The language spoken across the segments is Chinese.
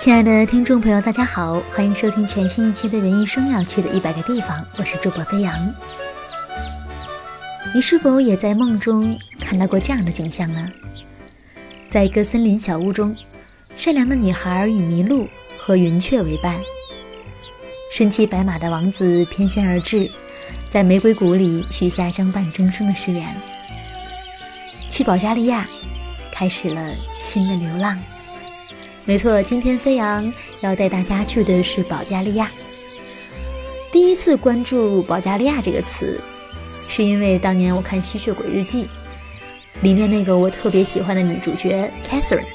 亲爱的听众朋友，大家好，欢迎收听全新一期的《人一生要去的一百个地方》，我是主播飞扬。你是否也在梦中看到过这样的景象呢？在一个森林小屋中，善良的女孩与麋鹿和云雀为伴，身骑白马的王子翩跹而至，在玫瑰谷里许下相伴终生的誓言，去保加利亚，开始了新的流浪。没错，今天飞扬要带大家去的是保加利亚。第一次关注“保加利亚”这个词，是因为当年我看《吸血鬼日记》，里面那个我特别喜欢的女主角 Catherine，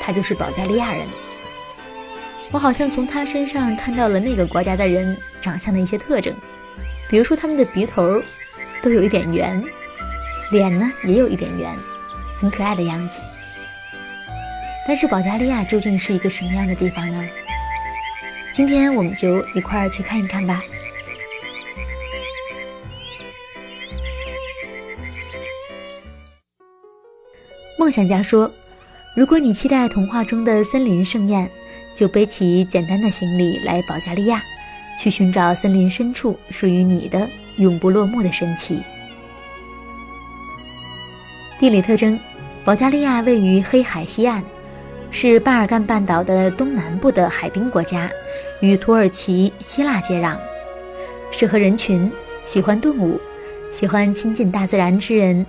她就是保加利亚人。我好像从她身上看到了那个国家的人长相的一些特征，比如说他们的鼻头都有一点圆，脸呢也有一点圆，很可爱的样子。但是保加利亚究竟是一个什么样的地方呢？今天我们就一块儿去看一看吧。梦想家说：“如果你期待童话中的森林盛宴，就背起简单的行李来保加利亚，去寻找森林深处属于你的永不落幕的神奇。”地理特征：保加利亚位于黑海西岸。是巴尔干半岛的东南部的海滨国家，与土耳其、希腊接壤，适合人群喜欢动物、喜欢亲近大自然之人，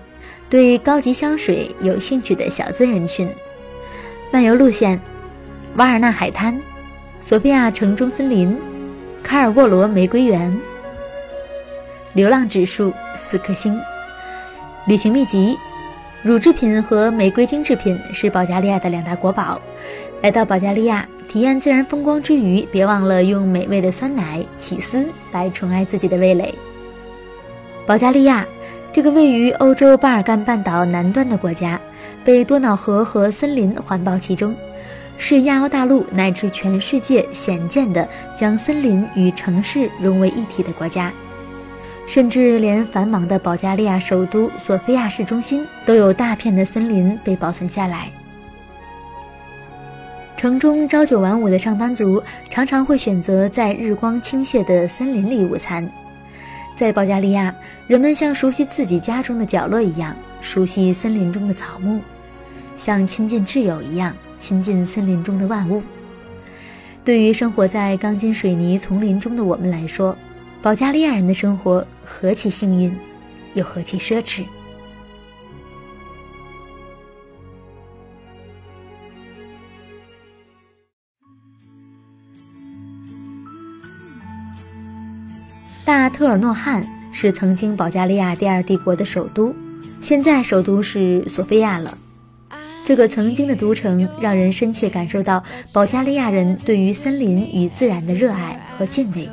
对高级香水有兴趣的小资人群。漫游路线：瓦尔纳海滩、索菲亚城中森林、卡尔沃罗玫瑰园。流浪指数四颗星。旅行秘籍。乳制品和玫瑰精制品是保加利亚的两大国宝。来到保加利亚，体验自然风光之余，别忘了用美味的酸奶、起司来宠爱自己的味蕾。保加利亚，这个位于欧洲巴尔干半岛南端的国家，被多瑙河和森林环抱其中，是亚欧大陆乃至全世界鲜见的将森林与城市融为一体的国家。甚至连繁忙的保加利亚首都索菲亚市中心都有大片的森林被保存下来。城中朝九晚五的上班族常常会选择在日光倾泻的森林里午餐。在保加利亚，人们像熟悉自己家中的角落一样熟悉森林中的草木，像亲近挚友一样亲近森林中的万物。对于生活在钢筋水泥丛林中的我们来说，保加利亚人的生活何其幸运，又何其奢侈！大特尔诺汉是曾经保加利亚第二帝国的首都，现在首都是索菲亚了。这个曾经的都城，让人深切感受到保加利亚人对于森林与自然的热爱和敬畏。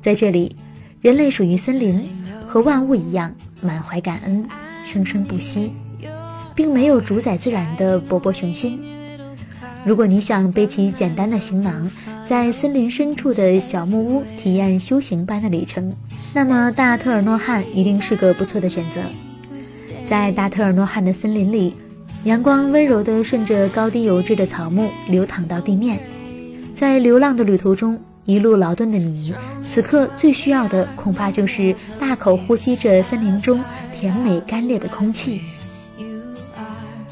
在这里，人类属于森林，和万物一样满怀感恩，生生不息，并没有主宰自然的勃勃雄心。如果你想背起简单的行囊，在森林深处的小木屋体验修行般的旅程，那么大特尔诺汉一定是个不错的选择。在大特尔诺汉的森林里，阳光温柔地顺着高低有致的草木流淌到地面，在流浪的旅途中。一路劳顿的你，此刻最需要的恐怕就是大口呼吸着森林中甜美干裂的空气。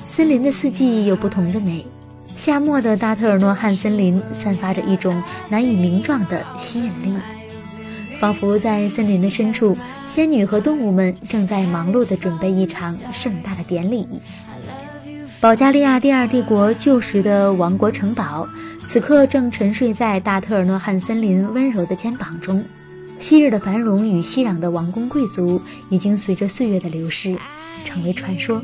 森林的四季有不同的美，夏末的大特尔诺汉森林散发着一种难以名状的吸引力，仿佛在森林的深处，仙女和动物们正在忙碌地准备一场盛大的典礼。保加利亚第二帝国旧时的王国城堡。此刻正沉睡在大特尔诺汉森林温柔的肩膀中，昔日的繁荣与熙攘的王公贵族已经随着岁月的流逝，成为传说。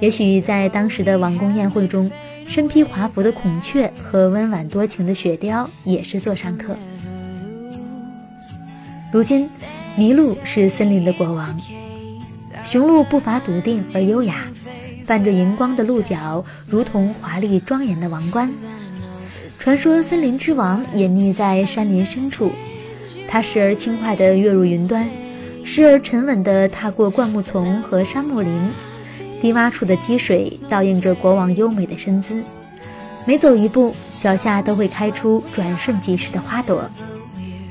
也许在当时的王宫宴会中，身披华服的孔雀和温婉多情的雪雕也是座上客。如今，麋鹿是森林的国王。雄鹿步伐笃定而优雅，泛着荧光的鹿角如同华丽庄严的王冠。传说森林之王隐匿在山林深处，它时而轻快地跃入云端，时而沉稳地踏过灌木丛和杉木林。低洼处的积水倒映着国王优美的身姿，每走一步，脚下都会开出转瞬即逝的花朵。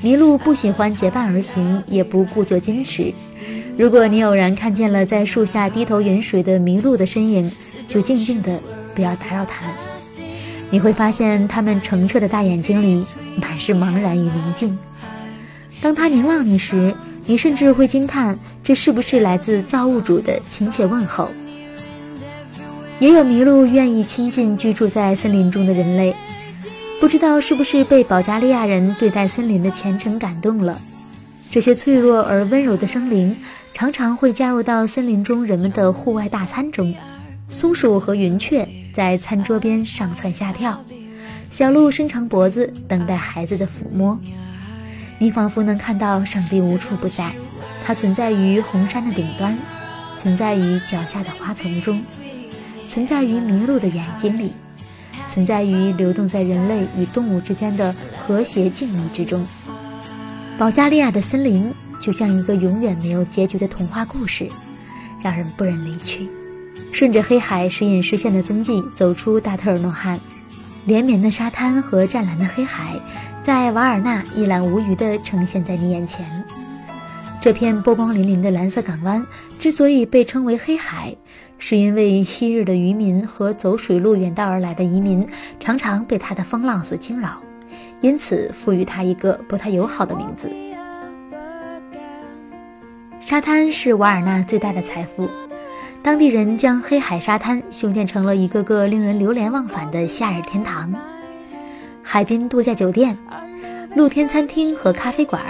麋鹿不喜欢结伴而行，也不故作矜持。如果你偶然看见了在树下低头饮水的麋鹿的身影，就静静的，不要打扰它。你会发现，它们澄澈的大眼睛里满是茫然与宁静。当它凝望你时，你甚至会惊叹，这是不是来自造物主的亲切问候？也有麋鹿愿意亲近居住在森林中的人类，不知道是不是被保加利亚人对待森林的虔诚感动了。这些脆弱而温柔的生灵，常常会加入到森林中人们的户外大餐中。松鼠和云雀在餐桌边上蹿下跳，小鹿伸长脖子等待孩子的抚摸。你仿佛能看到上帝无处不在，它存在于红山的顶端，存在于脚下的花丛中。存在于麋鹿的眼睛里，存在于流动在人类与动物之间的和谐静谧之中。保加利亚的森林就像一个永远没有结局的童话故事，让人不忍离去。顺着黑海时隐时现的踪迹走出大特尔诺汉，连绵的沙滩和湛蓝的黑海，在瓦尔纳一览无余地呈现在你眼前。这片波光粼粼的蓝色港湾之所以被称为黑海。是因为昔日的渔民和走水路远道而来的移民常常被它的风浪所惊扰，因此赋予它一个不太友好的名字。沙滩是瓦尔纳最大的财富，当地人将黑海沙滩修建成了一个个令人流连忘返的夏日天堂。海滨度假酒店、露天餐厅和咖啡馆，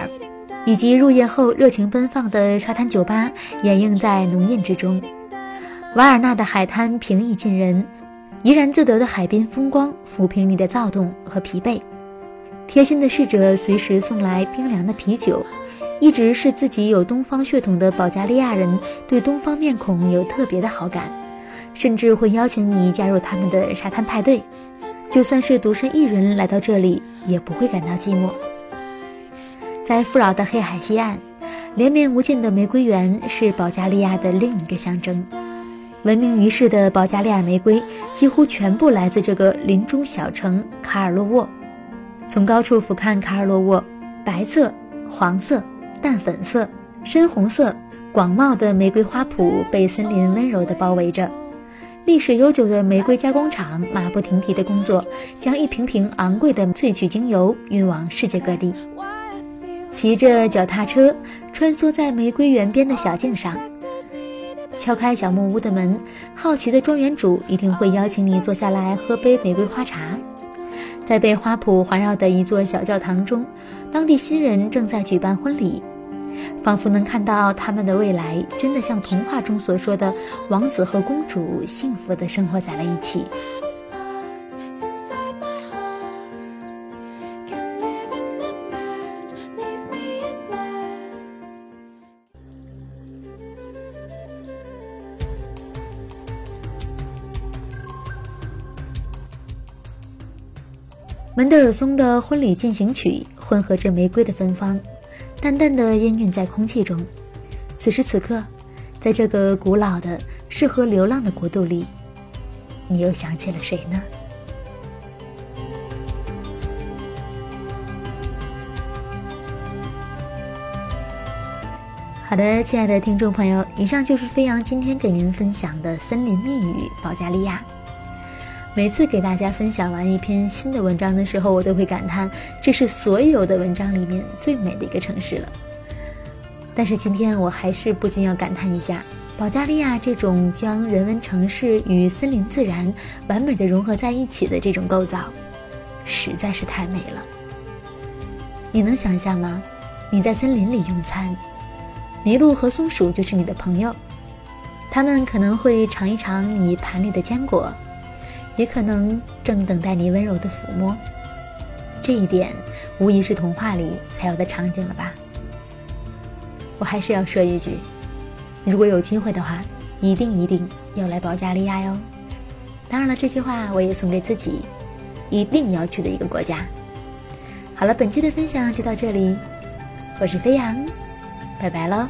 以及入夜后热情奔放的沙滩酒吧，掩映在浓荫之中。瓦尔纳的海滩平易近人，怡然自得的海滨风光抚平你的躁动和疲惫。贴心的侍者随时送来冰凉的啤酒。一直是自己有东方血统的保加利亚人对东方面孔有特别的好感，甚至会邀请你加入他们的沙滩派对。就算是独身一人来到这里，也不会感到寂寞。在富饶的黑海西岸，连绵无尽的玫瑰园是保加利亚的另一个象征。闻名于世的保加利亚玫瑰几乎全部来自这个林中小城卡尔洛沃。从高处俯瞰卡尔洛沃，白色、黄色、淡粉色、深红色，广袤的玫瑰花圃被森林温柔地包围着。历史悠久的玫瑰加工厂马不停蹄地工作，将一瓶瓶昂贵的萃取精油运往世界各地。骑着脚踏车穿梭在玫瑰园边的小径上。敲开小木屋的门，好奇的庄园主一定会邀请你坐下来喝杯玫瑰花茶。在被花圃环绕的一座小教堂中，当地新人正在举办婚礼，仿佛能看到他们的未来真的像童话中所说的，王子和公主幸福的生活在了一起。门德尔松的婚礼进行曲混合着玫瑰的芬芳，淡淡的氤氲在空气中。此时此刻，在这个古老的、适合流浪的国度里，你又想起了谁呢？好的，亲爱的听众朋友，以上就是飞扬今天给您分享的森林密语——保加利亚。每次给大家分享完一篇新的文章的时候，我都会感叹，这是所有的文章里面最美的一个城市了。但是今天我还是不禁要感叹一下，保加利亚这种将人文城市与森林自然完美的融合在一起的这种构造，实在是太美了。你能想象吗？你在森林里用餐，麋鹿和松鼠就是你的朋友，他们可能会尝一尝你盘里的坚果。也可能正等待你温柔的抚摸，这一点无疑是童话里才有的场景了吧？我还是要说一句，如果有机会的话，一定一定要来保加利亚哟。当然了，这句话我也送给自己，一定要去的一个国家。好了，本期的分享就到这里，我是飞扬，拜拜喽。